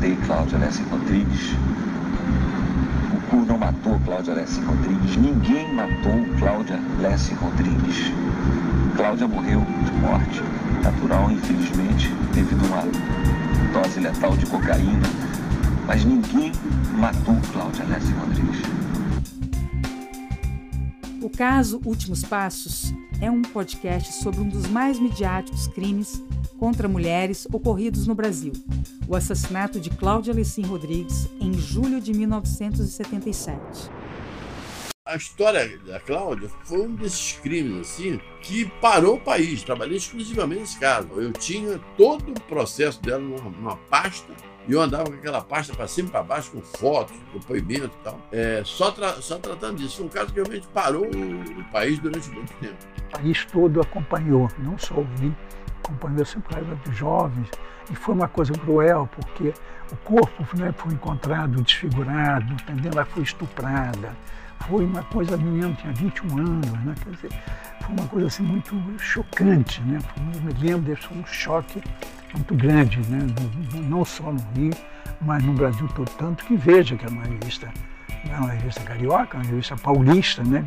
matei Alessi Rodrigues. O cu não matou Cláudia Alessi Rodrigues. Ninguém matou Cláudia Alessi Rodrigues. Cláudia morreu de morte natural, infelizmente, devido a uma dose letal de cocaína. Mas ninguém matou Cláudia Alessi Rodrigues. O caso Últimos Passos é um podcast sobre um dos mais midiáticos crimes contra mulheres ocorridos no Brasil, o assassinato de Cláudia Alessim Rodrigues em julho de 1977. A história da Cláudia foi um desses crimes assim que parou o país. Trabalhei exclusivamente nesse caso. Eu tinha todo o processo dela numa, numa pasta e eu andava com aquela pasta para cima e para baixo, com fotos, depoimento e tal. É, só, tra só tratando disso. Foi um caso que realmente parou o, o país durante muito tempo. O país todo acompanhou, não só o Rio, acompanhou sempre a de jovens. E foi uma coisa cruel, porque o corpo né, foi encontrado desfigurado, entendeu? ela foi estuprada. Foi uma coisa, a menina tinha 21 anos, né? Quer dizer, foi uma coisa assim muito chocante, né? Eu me lembro desse um choque muito grande, né? não só no Rio, mas no Brasil todo, tanto que veja que é uma revista, não é uma revista carioca, é uma revista paulista, né?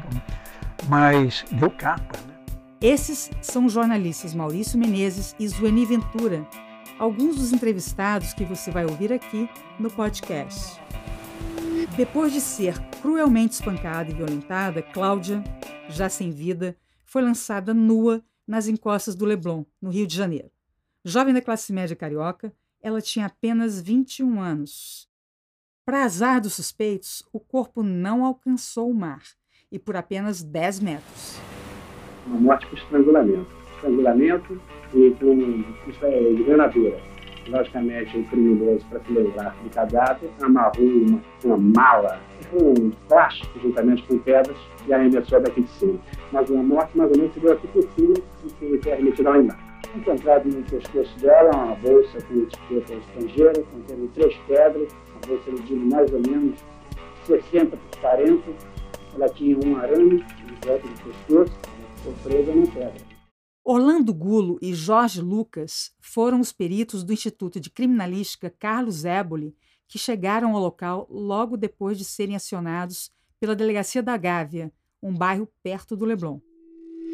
mas deu capa. Né? Esses são os jornalistas Maurício Menezes e Zueni Ventura, alguns dos entrevistados que você vai ouvir aqui no podcast. Depois de ser cruelmente espancada e violentada, Cláudia, já sem vida, foi lançada nua nas encostas do Leblon, no Rio de Janeiro. Jovem da classe média carioca, ela tinha apenas 21 anos. Para azar dos suspeitos, o corpo não alcançou o mar e por apenas 10 metros. Uma morte por estrangulamento. Estrangulamento e com isso é engrenadura. Logicamente, o criminoso, para se livrar do cadáver, amarrou uma, uma mala, um plástico juntamente com pedras e arremessou daqui de cima. Mas uma morte mais ou menos se deu aqui por cima e foi remetida lá embaixo encontrado no pescoço dela uma bolsa com etiqueta estrangeira, contendo três pedras, uma bolsa de mais ou menos 60 por 40. Ela tinha um arame em volta do pescoço, ficou presa na pedra. Orlando Gulo e Jorge Lucas foram os peritos do Instituto de Criminalística Carlos Éboli que chegaram ao local logo depois de serem acionados pela Delegacia da Gávea, um bairro perto do Leblon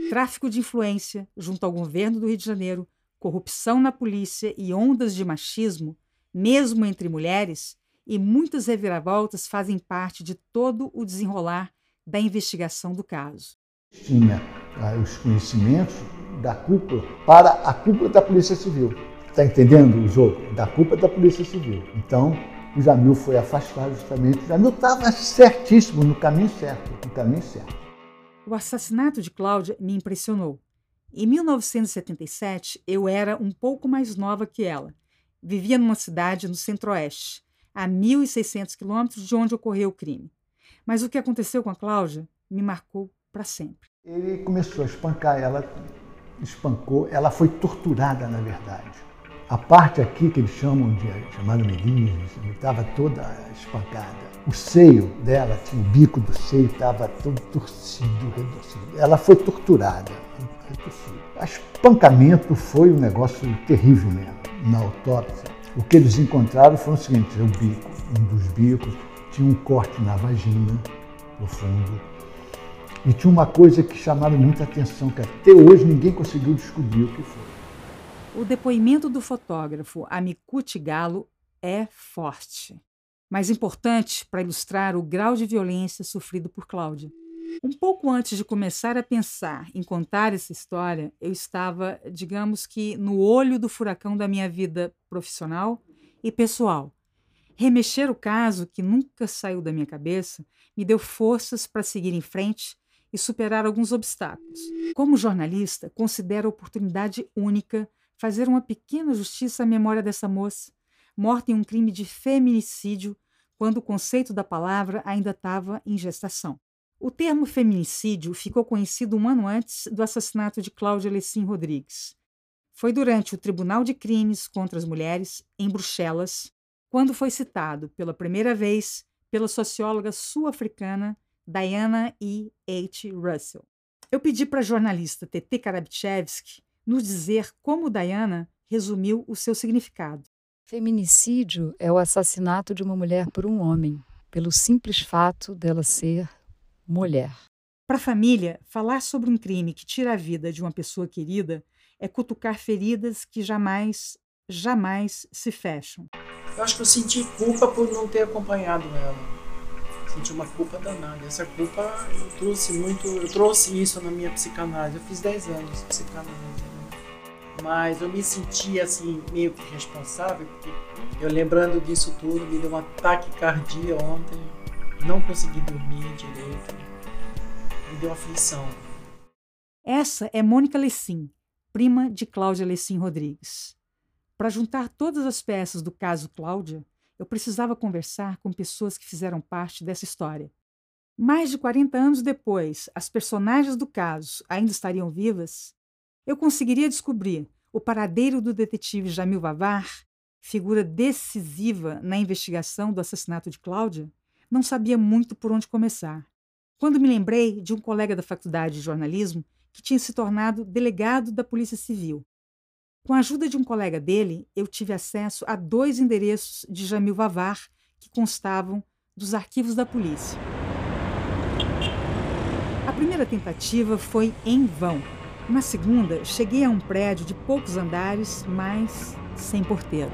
tráfico de influência junto ao governo do Rio de Janeiro, corrupção na polícia e ondas de machismo, mesmo entre mulheres, e muitas reviravoltas fazem parte de todo o desenrolar da investigação do caso. Tinha os conhecimentos da cúpula para a cúpula da Polícia Civil. Está entendendo o jogo? Da cúpula da Polícia Civil. Então, o Jamil foi afastado justamente. O Jamil estava certíssimo, no caminho certo, no caminho certo. O assassinato de Cláudia me impressionou. Em 1977, eu era um pouco mais nova que ela. Vivia numa cidade no centro-oeste, a 1.600 quilômetros de onde ocorreu o crime. Mas o que aconteceu com a Cláudia me marcou para sempre. Ele começou a espancar ela, espancou, ela foi torturada, na verdade. A parte aqui que eles chamam de chamada melisma, estava toda espancada. O seio dela, tinha o bico do seio estava todo torcido, retorcido. Ela foi torturada. O espancamento foi um negócio terrível mesmo, na autópsia. O que eles encontraram foi o seguinte, o bico, um dos bicos, tinha um corte na vagina, profundo, e tinha uma coisa que chamava muita atenção, que até hoje ninguém conseguiu descobrir o que foi. O depoimento do fotógrafo Amicute Galo é forte mas importante para ilustrar o grau de violência sofrido por Cláudia. Um pouco antes de começar a pensar em contar essa história, eu estava, digamos que, no olho do furacão da minha vida profissional e pessoal. Remexer o caso, que nunca saiu da minha cabeça, me deu forças para seguir em frente e superar alguns obstáculos. Como jornalista, considero a oportunidade única fazer uma pequena justiça à memória dessa moça morta em um crime de feminicídio, quando o conceito da palavra ainda estava em gestação. O termo feminicídio ficou conhecido um ano antes do assassinato de Cláudia Lessim Rodrigues. Foi durante o Tribunal de Crimes contra as Mulheres, em Bruxelas, quando foi citado pela primeira vez pela socióloga sul-africana Diana E. H. Russell. Eu pedi para a jornalista Tete Karabchevsky nos dizer como Diana resumiu o seu significado. Feminicídio é o assassinato de uma mulher por um homem, pelo simples fato dela ser mulher. Para a família, falar sobre um crime que tira a vida de uma pessoa querida é cutucar feridas que jamais, jamais se fecham. Eu acho que eu senti culpa por não ter acompanhado ela. Senti uma culpa danada. Essa culpa eu trouxe muito, eu trouxe isso na minha psicanálise. Eu fiz 10 anos de psicanálise. Né? Mas eu me senti assim, meio que responsável, porque eu lembrando disso tudo, me deu um ataque cardíaco ontem. Não consegui dormir direito. Me deu aflição. Essa é Mônica Lessin, prima de Cláudia Lessin Rodrigues. Para juntar todas as peças do caso Cláudia, eu precisava conversar com pessoas que fizeram parte dessa história. Mais de 40 anos depois, as personagens do caso ainda estariam vivas? Eu conseguiria descobrir o paradeiro do detetive Jamil Vavar, figura decisiva na investigação do assassinato de Cláudia? Não sabia muito por onde começar. Quando me lembrei de um colega da faculdade de jornalismo que tinha se tornado delegado da Polícia Civil com a ajuda de um colega dele, eu tive acesso a dois endereços de Jamil Vavar que constavam dos arquivos da polícia. A primeira tentativa foi em vão. Na segunda, cheguei a um prédio de poucos andares, mas sem porteiro.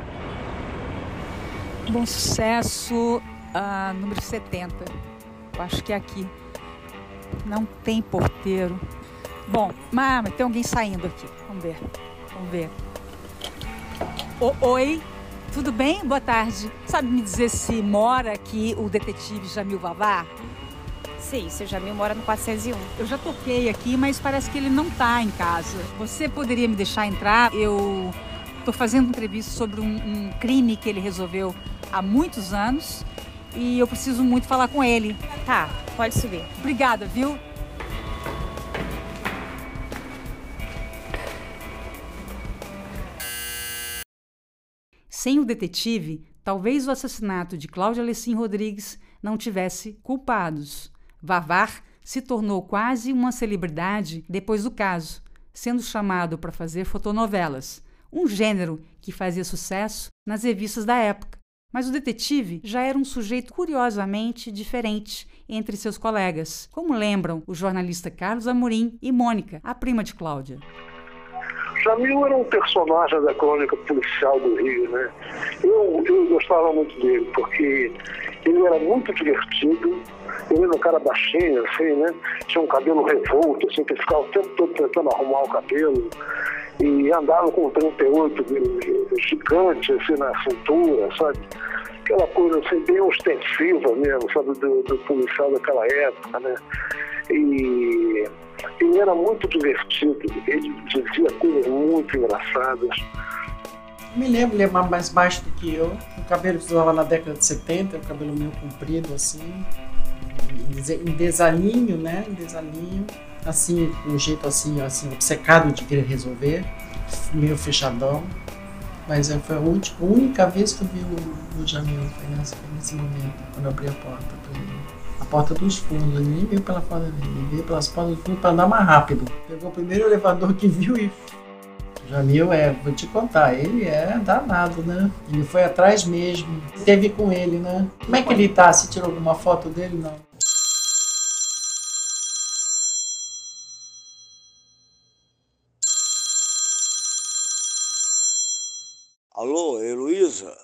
Bom sucesso, uh, número 70. Eu acho que é aqui. Não tem porteiro. Bom, mas tem alguém saindo aqui. Vamos ver. Vamos ver. O, oi, tudo bem? Boa tarde. Sabe me dizer se mora aqui o detetive Jamil Vavar? Sim, seu Jamil mora no 401. Eu já toquei aqui, mas parece que ele não está em casa. Você poderia me deixar entrar? Eu estou fazendo entrevista sobre um, um crime que ele resolveu há muitos anos e eu preciso muito falar com ele. Tá, pode subir. Obrigada, viu? Sem o detetive, talvez o assassinato de Cláudia Alessim Rodrigues não tivesse culpados. Vavar se tornou quase uma celebridade depois do caso, sendo chamado para fazer fotonovelas, um gênero que fazia sucesso nas revistas da época. Mas o detetive já era um sujeito curiosamente diferente entre seus colegas, como lembram o jornalista Carlos Amorim e Mônica, a prima de Cláudia. Jamil era um personagem da crônica policial do Rio, né? Eu, eu gostava muito dele, porque ele era muito divertido, ele era um cara baixinho, assim, né? Tinha um cabelo revolto, assim, que ficava o tempo todo tentando arrumar o cabelo. E andava com um 38 gigante, assim, na cintura, sabe? Aquela coisa, assim, bem ostensiva mesmo, sabe? Do, do policial daquela época, né? E ele era muito divertido, ele dizia coisas muito engraçadas. Me lembro, ele é mais baixo do que eu. O cabelo que usava na década de 70, o cabelo meio comprido, assim, em desalinho, né? Em desalinho, assim, com um jeito assim, assim, obcecado de querer resolver, meio fechadão. Mas foi a, última, a única vez que eu vi o, o Jamil, foi nesse, foi nesse momento, quando eu abri a porta para ele a porta dos fundos. Nem veio pela porta dele, ele veio pelas portas dos fundos para andar mais rápido. Pegou o primeiro elevador que viu e. Jamil é, vou te contar, ele é danado, né? Ele foi atrás mesmo. Teve com ele, né? Como é que ele tá? Se tirou alguma foto dele? Não. Alô, Heloísa?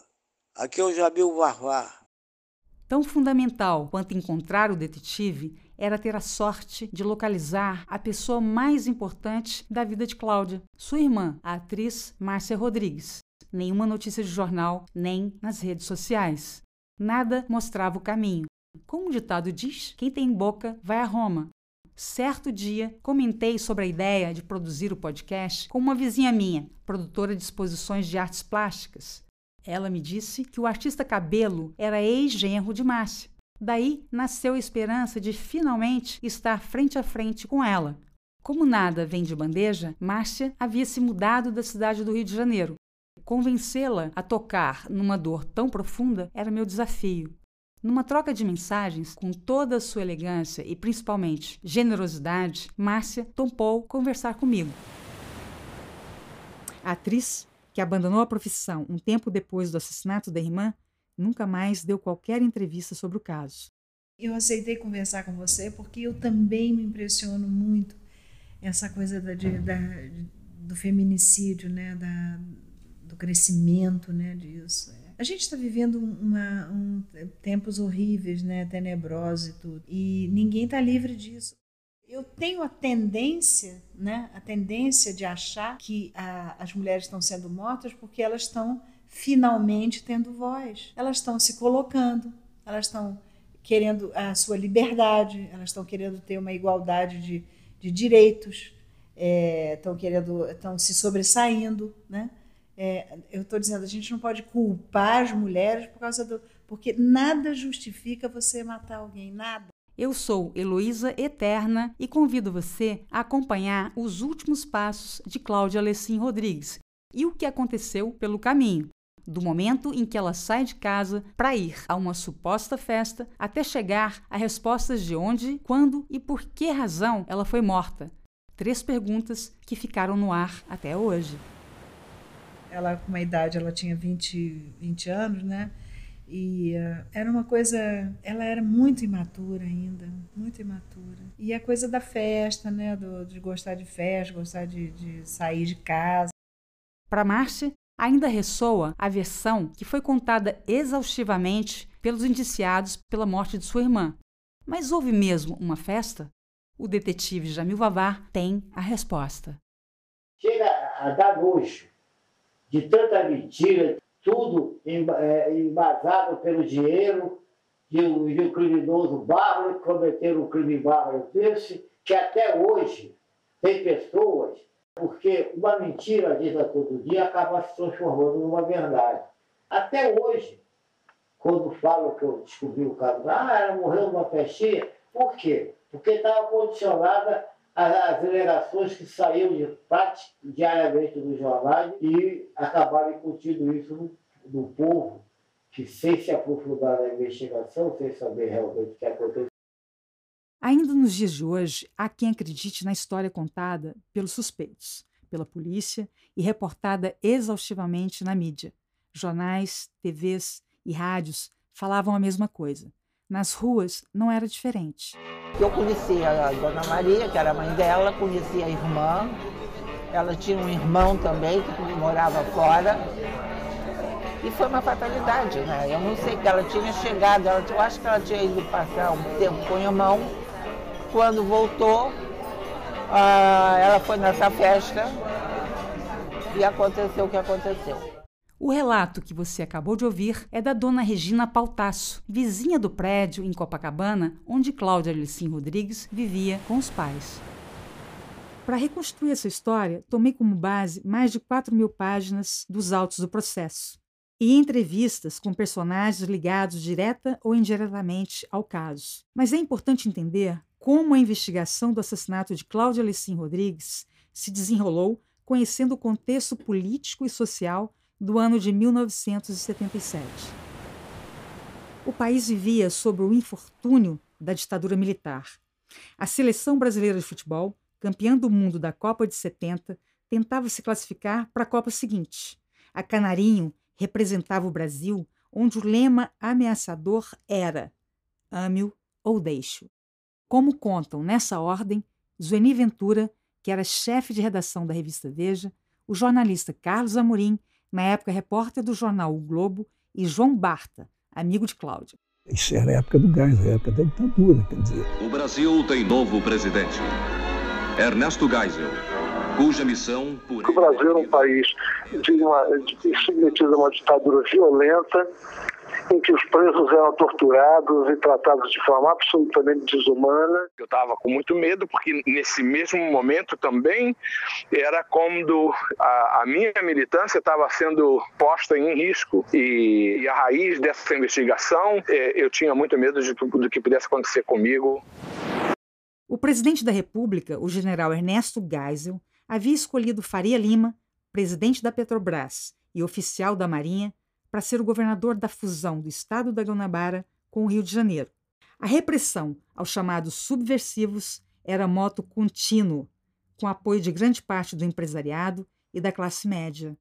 Aqui é o Jamil Varvar. Tão fundamental quanto encontrar o detetive era ter a sorte de localizar a pessoa mais importante da vida de Cláudia, sua irmã, a atriz Márcia Rodrigues. Nenhuma notícia de jornal, nem nas redes sociais. Nada mostrava o caminho. Como o ditado diz, quem tem boca vai a Roma. Certo dia, comentei sobre a ideia de produzir o podcast com uma vizinha minha, produtora de exposições de artes plásticas. Ela me disse que o artista Cabelo era ex-genro de Márcia. Daí nasceu a esperança de finalmente estar frente a frente com ela. Como nada vem de bandeja, Márcia havia se mudado da cidade do Rio de Janeiro. Convencê-la a tocar numa dor tão profunda era meu desafio. Numa troca de mensagens, com toda a sua elegância e principalmente generosidade, Márcia topou conversar comigo. Atriz que abandonou a profissão um tempo depois do assassinato da irmã, nunca mais deu qualquer entrevista sobre o caso. Eu aceitei conversar com você porque eu também me impressiono muito essa coisa da, de, da, do feminicídio, né, da, do crescimento, né, disso. A gente está vivendo uma, um, tempos horríveis, né, tenebrosos e tudo, e ninguém está livre disso. Eu tenho a tendência, né, a tendência de achar que a, as mulheres estão sendo mortas porque elas estão finalmente tendo voz. Elas estão se colocando, elas estão querendo a sua liberdade, elas estão querendo ter uma igualdade de, de direitos, é, estão querendo, estão se sobressaindo, né? É, eu estou dizendo, a gente não pode culpar as mulheres por causa do, porque nada justifica você matar alguém, nada. Eu sou Heloísa Eterna e convido você a acompanhar os últimos passos de Cláudia Alessim Rodrigues e o que aconteceu pelo caminho do momento em que ela sai de casa para ir a uma suposta festa até chegar a respostas de onde, quando e por que razão ela foi morta. Três perguntas que ficaram no ar até hoje. Ela, com uma idade, ela tinha 20, 20 anos, né? E uh, era uma coisa. Ela era muito imatura ainda, muito imatura. E a coisa da festa, né? Do, de gostar de festa, gostar de, de sair de casa. Para Márcia, ainda ressoa a versão que foi contada exaustivamente pelos indiciados pela morte de sua irmã. Mas houve mesmo uma festa? O detetive Jamil Vavar tem a resposta. Chega a dar nojo de tanta mentira, tudo é, embasado pelo dinheiro de um, de um criminoso bárbaro que cometeu um crime bárbaro desse, que até hoje tem pessoas porque uma mentira dita todo dia acaba se transformando numa verdade. Até hoje, quando falo que eu descobri o caso, ah, ela morreu numa festinha, por quê? Porque estava condicionada às alegações que saíam de, diariamente dos jornais e acabaram incutindo isso no povo, que sem se aprofundar na investigação, sem saber realmente o que aconteceu, Ainda nos dias de hoje, há quem acredite na história contada pelos suspeitos, pela polícia e reportada exaustivamente na mídia. Jornais, TVs e rádios falavam a mesma coisa. Nas ruas não era diferente. Eu conhecia a Dona Maria, que era a mãe dela, conhecia a irmã. Ela tinha um irmão também que morava fora. E foi uma fatalidade, né? Eu não sei que ela tinha chegado, ela, eu acho que ela tinha ido passar um tempo com o irmão quando voltou, ah, ela foi nessa festa e aconteceu o que aconteceu. O relato que você acabou de ouvir é da dona Regina Pautasso, vizinha do prédio em Copacabana, onde Cláudia Alicim Rodrigues vivia com os pais. Para reconstruir essa história, tomei como base mais de 4 mil páginas dos autos do processo e entrevistas com personagens ligados direta ou indiretamente ao caso. Mas é importante entender como a investigação do assassinato de Cláudia Alecim Rodrigues se desenrolou conhecendo o contexto político e social do ano de 1977. O país vivia sob o infortúnio da ditadura militar. A seleção brasileira de futebol, campeã do mundo da Copa de 70, tentava se classificar para a Copa seguinte. A Canarinho representava o Brasil, onde o lema ameaçador era ame-o ou deixe-o. Como contam nessa ordem Zueni Ventura, que era chefe de redação da revista Veja, o jornalista Carlos Amorim, na época repórter do jornal O Globo, e João Barta, amigo de Cláudia. Isso era a época do gás, a época da ditadura, quer dizer. O Brasil tem novo presidente, Ernesto Geisel, cuja missão... Por o Brasil é um país de uma, de, submetido a uma ditadura violenta, em que os presos eram torturados e tratados de forma absolutamente desumana. Eu estava com muito medo, porque nesse mesmo momento também era quando a, a minha militância estava sendo posta em risco. E, e, a raiz dessa investigação, é, eu tinha muito medo de, do que pudesse acontecer comigo. O presidente da República, o general Ernesto Geisel, havia escolhido Faria Lima, presidente da Petrobras e oficial da Marinha, para ser o governador da fusão do estado da Guanabara com o Rio de Janeiro. A repressão aos chamados subversivos era moto contínuo, com apoio de grande parte do empresariado e da classe média.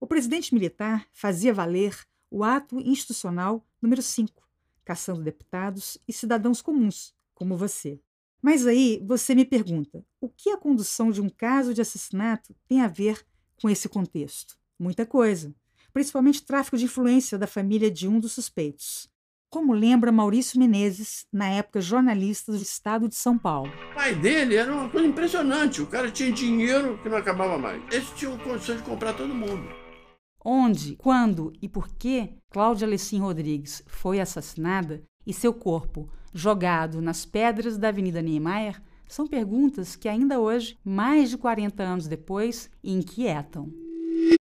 O presidente militar fazia valer o ato institucional número 5, caçando deputados e cidadãos comuns, como você. Mas aí você me pergunta: o que a condução de um caso de assassinato tem a ver com esse contexto? Muita coisa, principalmente tráfico de influência da família de um dos suspeitos. Como lembra Maurício Menezes, na época jornalista do estado de São Paulo. O pai dele era uma coisa impressionante. O cara tinha dinheiro que não acabava mais. Eles tinham condições de comprar todo mundo. Onde, quando e por que Cláudia Lecim Rodrigues foi assassinada e seu corpo jogado nas pedras da Avenida Niemeyer são perguntas que ainda hoje, mais de 40 anos depois, inquietam.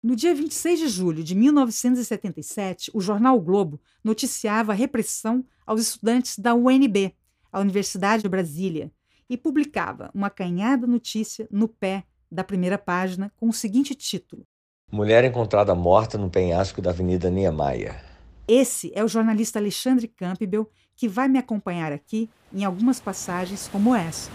No dia 26 de julho de 1977, o jornal o Globo noticiava a repressão aos estudantes da UNB, a Universidade de Brasília, e publicava uma acanhada notícia no pé da primeira página com o seguinte título: Mulher encontrada morta no penhasco da Avenida Niemeyer. Esse é o jornalista Alexandre Campbell que vai me acompanhar aqui em algumas passagens como essa.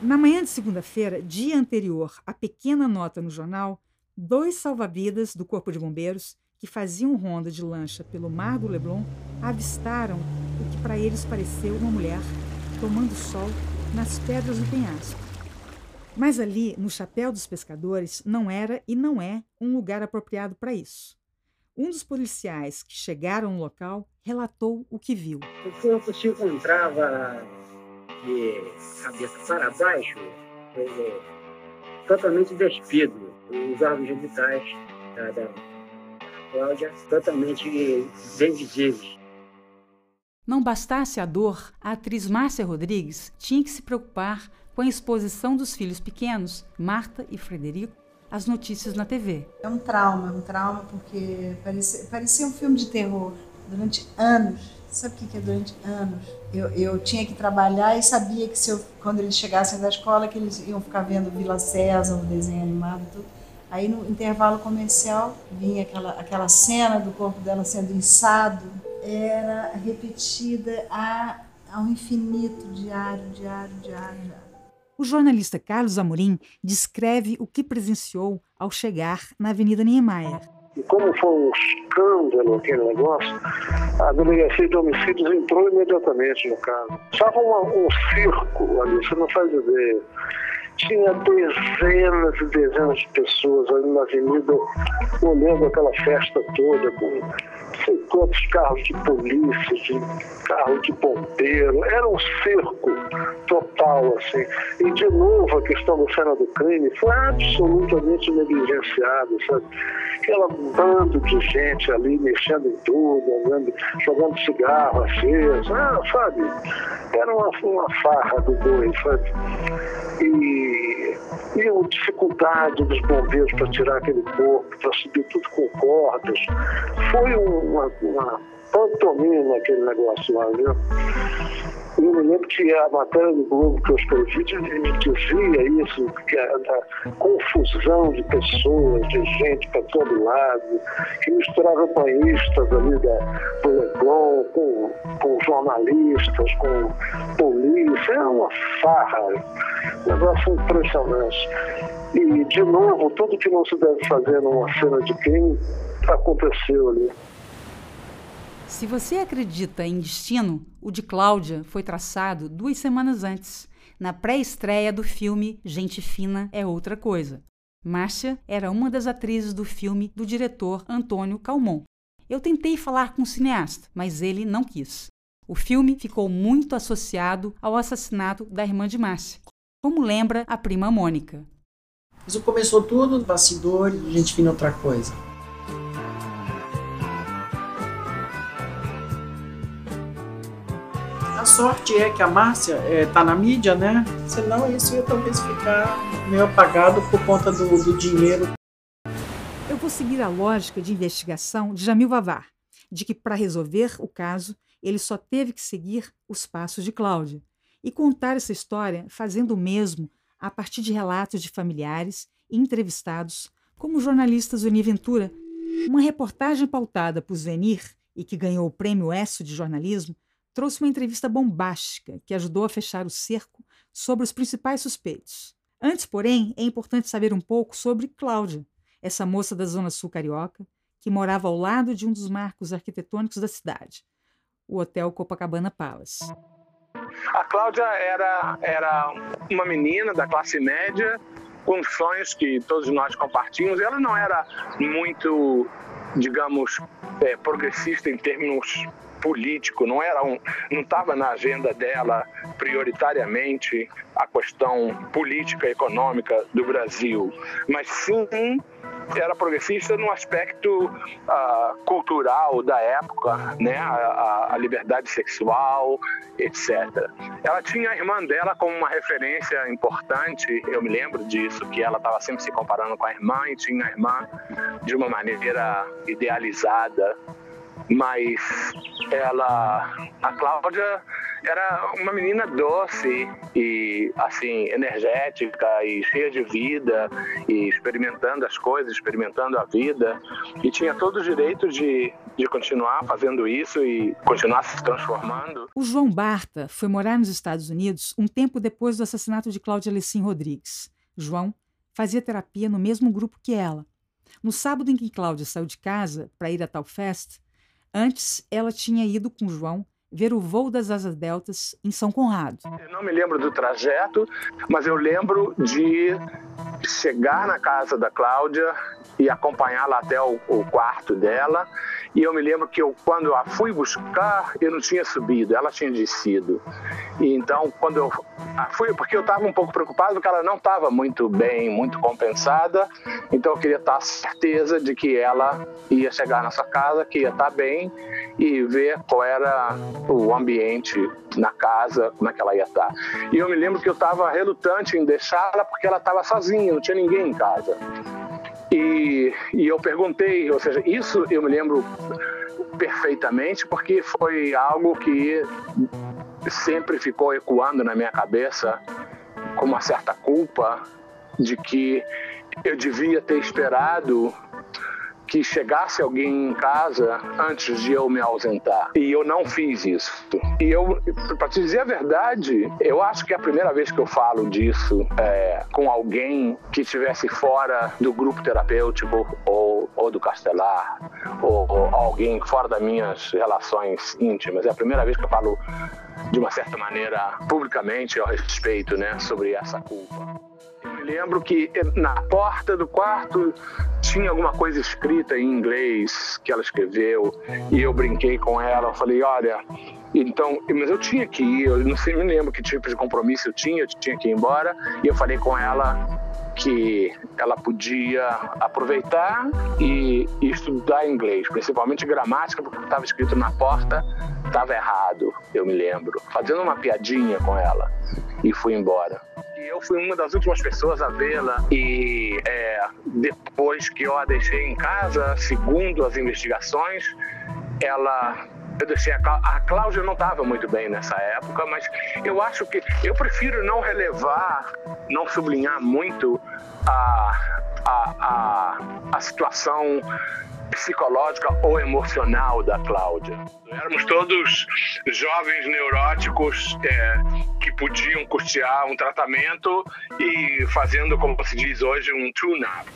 Na manhã de segunda-feira, dia anterior à pequena nota no jornal, dois salva-vidas do Corpo de Bombeiros, que faziam ronda de lancha pelo Mar do Leblon, avistaram o que para eles pareceu uma mulher tomando sol nas pedras do penhasco. Mas ali, no chapéu dos pescadores, não era e não é um lugar apropriado para isso. Um dos policiais que chegaram no local relatou o que viu. O corpo se encontrava de cabeça para baixo, totalmente despido. Os órgãos genitais da, da Cláudia totalmente bem visíveis. Não bastasse a dor, a atriz Márcia Rodrigues tinha que se preocupar com a exposição dos filhos pequenos, Marta e Frederico, às notícias na TV. É um trauma, um trauma porque parecia, parecia um filme de terror durante anos Sabe o que é durante anos? Eu, eu tinha que trabalhar e sabia que se eu, quando eles chegassem da escola que eles iam ficar vendo Vila César, o desenho animado tudo. Aí no intervalo comercial vinha aquela, aquela cena do corpo dela sendo inçado, era repetida a, ao infinito, diário, diário, diário, diário. O jornalista Carlos Amorim descreve o que presenciou ao chegar na Avenida Niemeyer. E como foi um escândalo aquele negócio, a delegacia de homicídios entrou imediatamente no caso. Estava um circo ali, você não faz ideia. Tinha dezenas e dezenas de pessoas ali na avenida olhando aquela festa toda, com sei quantos carros de polícia, de carro de bombeiro. Era um circo total, assim. E, de novo, a questão da cena do crime foi absolutamente negligenciada, sabe? Aquela bando de gente ali mexendo em tudo, andando, jogando cigarro aceso, ah, sabe? Era uma, uma farra do boi, sabe? E, e a dificuldade dos bombeiros para tirar aquele corpo, para subir tudo com cordas. Foi uma, uma pantomima aquele negócio lá, viu? Me lembro que a matéria do Globo que eu escrevi dizia isso, que a, a confusão de pessoas, de gente para todo lado, que misturava banhistas ali da, do Leblon com, com jornalistas, com polícia, é uma farra, um negócio impressionante. E, de novo, tudo que não se deve fazer numa cena de crime aconteceu ali. Se você acredita em destino, o de Cláudia foi traçado duas semanas antes, na pré-estreia do filme Gente Fina é Outra Coisa. Márcia era uma das atrizes do filme do diretor Antônio Calmon. Eu tentei falar com o cineasta, mas ele não quis. O filme ficou muito associado ao assassinato da irmã de Márcia, como lembra a prima Mônica. Isso começou tudo no bastidor, Gente Fina é Outra Coisa. Sorte é que a Márcia está tá na mídia, né? Senão isso ia talvez ficar meio apagado por conta do, do dinheiro. Eu vou seguir a lógica de investigação de Jamil Vavar, de que para resolver o caso ele só teve que seguir os passos de Cláudia e contar essa história fazendo o mesmo a partir de relatos de familiares e entrevistados, como o jornalista Zuni Ventura. Uma reportagem pautada por Zenir e que ganhou o prêmio ESSO de jornalismo trouxe uma entrevista bombástica que ajudou a fechar o cerco sobre os principais suspeitos. Antes, porém, é importante saber um pouco sobre Cláudia, essa moça da Zona Sul Carioca, que morava ao lado de um dos marcos arquitetônicos da cidade, o Hotel Copacabana Palace. A Cláudia era, era uma menina da classe média, com sonhos que todos nós compartilhamos. Ela não era muito, digamos, é, progressista em termos político, não era um, não estava na agenda dela prioritariamente a questão política e econômica do Brasil, mas sim era progressista no aspecto uh, cultural da época, né? A, a, liberdade sexual, etc. Ela tinha a irmã dela como uma referência importante, eu me lembro disso, que ela estava sempre se comparando com a irmã e tinha a irmã de uma maneira idealizada mas ela, a Cláudia era uma menina doce e assim energética e cheia de vida e experimentando as coisas, experimentando a vida e tinha todo o direito de, de continuar fazendo isso e continuar se transformando. O João Barta foi morar nos Estados Unidos um tempo depois do assassinato de Cláudia Lessin Rodrigues. João fazia terapia no mesmo grupo que ela. No sábado em que Cláudia saiu de casa para ir a tal festa, Antes, ela tinha ido com João ver o voo das asas deltas em São Conrado. Eu não me lembro do trajeto, mas eu lembro de chegar na casa da Cláudia e acompanhá-la até o, o, quarto dela. E eu me lembro que eu, quando a fui buscar, eu não tinha subido, ela tinha descido. E então, quando eu fui, porque eu estava um pouco preocupado, porque ela não estava muito bem, muito compensada. Então, eu queria estar certeza de que ela ia chegar nessa casa, que ia estar bem e ver qual era o ambiente na casa, como é que ela ia estar. E eu me lembro que eu estava relutante em deixá-la porque ela estava sozinha, não tinha ninguém em casa. E, e eu perguntei, ou seja, isso eu me lembro perfeitamente porque foi algo que sempre ficou ecoando na minha cabeça com uma certa culpa de que eu devia ter esperado que chegasse alguém em casa antes de eu me ausentar. E eu não fiz isso. E eu, para te dizer a verdade, eu acho que é a primeira vez que eu falo disso é, com alguém que estivesse fora do grupo terapêutico ou, ou do castelar, ou, ou alguém fora das minhas relações íntimas. É a primeira vez que eu falo de uma certa maneira publicamente ao respeito, né, sobre essa culpa. Me lembro que na porta do quarto tinha alguma coisa escrita em inglês que ela escreveu e eu brinquei com ela. Eu falei, olha, então, mas eu tinha que ir, eu não sei, me lembro que tipo de compromisso eu tinha, eu tinha que ir embora e eu falei com ela que ela podia aproveitar e, e estudar inglês, principalmente gramática, porque estava escrito na porta estava errado, eu me lembro, fazendo uma piadinha com ela e fui embora eu fui uma das últimas pessoas a vê-la e é, depois que eu a deixei em casa, segundo as investigações, ela eu deixei a, a Cláudia não estava muito bem nessa época, mas eu acho que eu prefiro não relevar, não sublinhar muito a, a, a, a situação psicológica ou emocional da Cláudia. Éramos todos jovens neuróticos é, que podiam custear um tratamento e fazendo, como se diz hoje, um tune-up.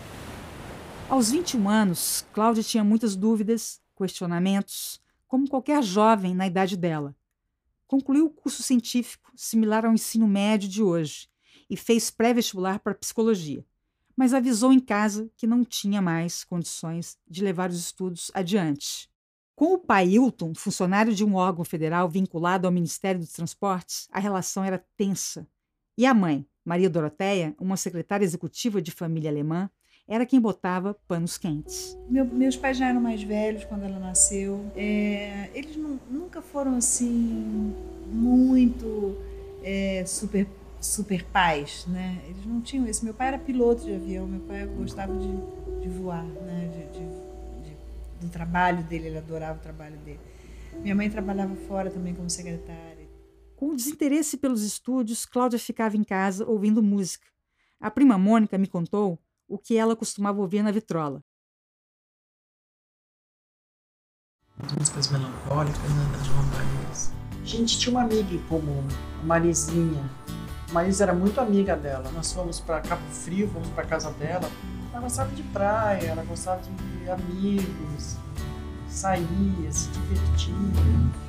Aos 21 anos, Cláudia tinha muitas dúvidas, questionamentos, como qualquer jovem na idade dela. Concluiu o curso científico similar ao ensino médio de hoje e fez pré-vestibular para psicologia mas avisou em casa que não tinha mais condições de levar os estudos adiante. Com o pai Hilton, funcionário de um órgão federal vinculado ao Ministério dos Transportes, a relação era tensa. E a mãe, Maria Doroteia, uma secretária executiva de família alemã, era quem botava panos quentes. Meu, meus pais já eram mais velhos quando ela nasceu. É, eles nunca foram assim muito é, super super pais, né? Eles não tinham isso. Meu pai era piloto de avião, meu pai gostava de, de voar, né? De, de, de, do trabalho dele, ele adorava o trabalho dele. Minha mãe trabalhava fora também como secretária. Com o desinteresse pelos estúdios, Cláudia ficava em casa ouvindo música. A prima Mônica me contou o que ela costumava ouvir na vitrola. Músicas melancólicas, né, das João Baez. A gente tinha uma amiga em comum, Marizinha, Maísa era muito amiga dela. Nós fomos para Cabo Frio, fomos para casa dela. Ela gostava de praia, ela gostava de amigos, saía, se divertia,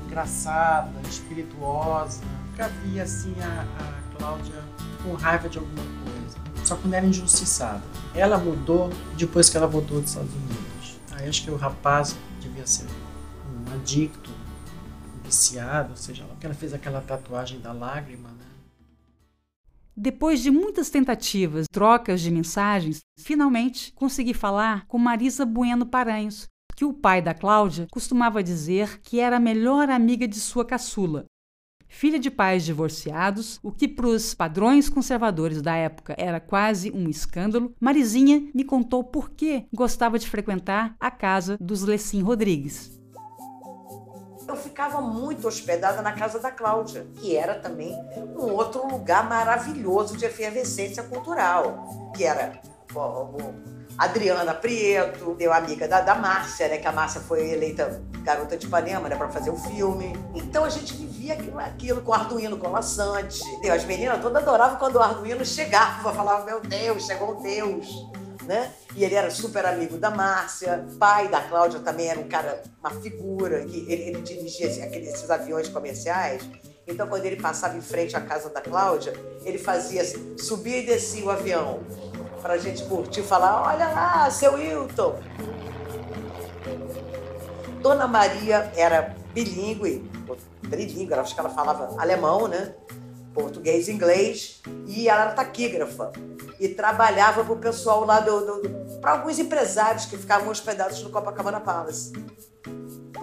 engraçada, espirituosa. Nunca via assim a, a Cláudia com raiva de alguma coisa. Só quando era injustiçada. Ela mudou depois que ela voltou dos Estados Unidos. Aí acho que o rapaz devia ser um adicto, um viciado, ou seja, ela fez aquela tatuagem da lágrima, né? Depois de muitas tentativas, trocas de mensagens, finalmente consegui falar com Marisa Bueno Paranhos, que o pai da Cláudia costumava dizer que era a melhor amiga de sua caçula. Filha de pais divorciados, o que para os padrões conservadores da época era quase um escândalo, Marizinha me contou por que gostava de frequentar a casa dos Lecim Rodrigues. Eu ficava muito hospedada na casa da Cláudia, que era também um outro lugar maravilhoso de efervescência cultural, que era Adriana Prieto, deu amiga da, da Márcia, né? Que a Márcia foi eleita garota de Ipanema, né? Fazer o filme. Então a gente vivia aquilo, aquilo com o Arduino, com o laçante. As meninas todas adoravam quando o Arduino chegava, falavam, meu Deus, chegou o Deus. Né? E ele era super amigo da Márcia, pai da Cláudia também era um cara, uma figura, que ele, ele dirigia assim, aqueles, esses aviões comerciais. Então, quando ele passava em frente à casa da Cláudia, ele fazia assim, e descia o avião para a gente curtir, falar, olha lá, seu Hilton. Dona Maria era bilíngue, bilíngue, acho que ela falava alemão, né? Português e inglês, e ela era taquígrafa. E trabalhava para o pessoal lá para alguns empresários que ficavam hospedados no Copacabana Palace.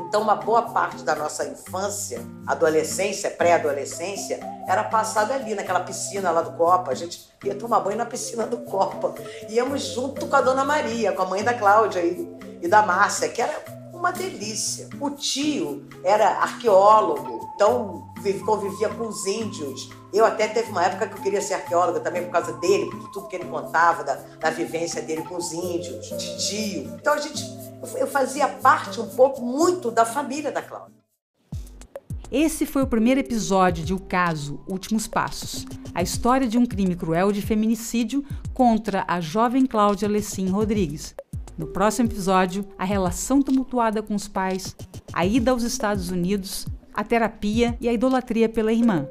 Então, uma boa parte da nossa infância, adolescência, pré-adolescência, era passada ali, naquela piscina lá do Copa. A gente ia tomar banho na piscina do Copa. Íamos junto com a Dona Maria, com a mãe da Cláudia e, e da Márcia, que era uma delícia. O tio era arqueólogo, então convivia com os índios. Eu até teve uma época que eu queria ser arqueóloga também por causa dele, por tudo que ele contava da, da vivência dele com os índios, de tio. Então a gente eu fazia parte um pouco muito da família da Cláudia. Esse foi o primeiro episódio de O Caso Últimos Passos, a história de um crime cruel de feminicídio contra a jovem Cláudia Lecim Rodrigues. No próximo episódio, a relação tumultuada com os pais, a ida aos Estados Unidos, a terapia e a idolatria pela irmã.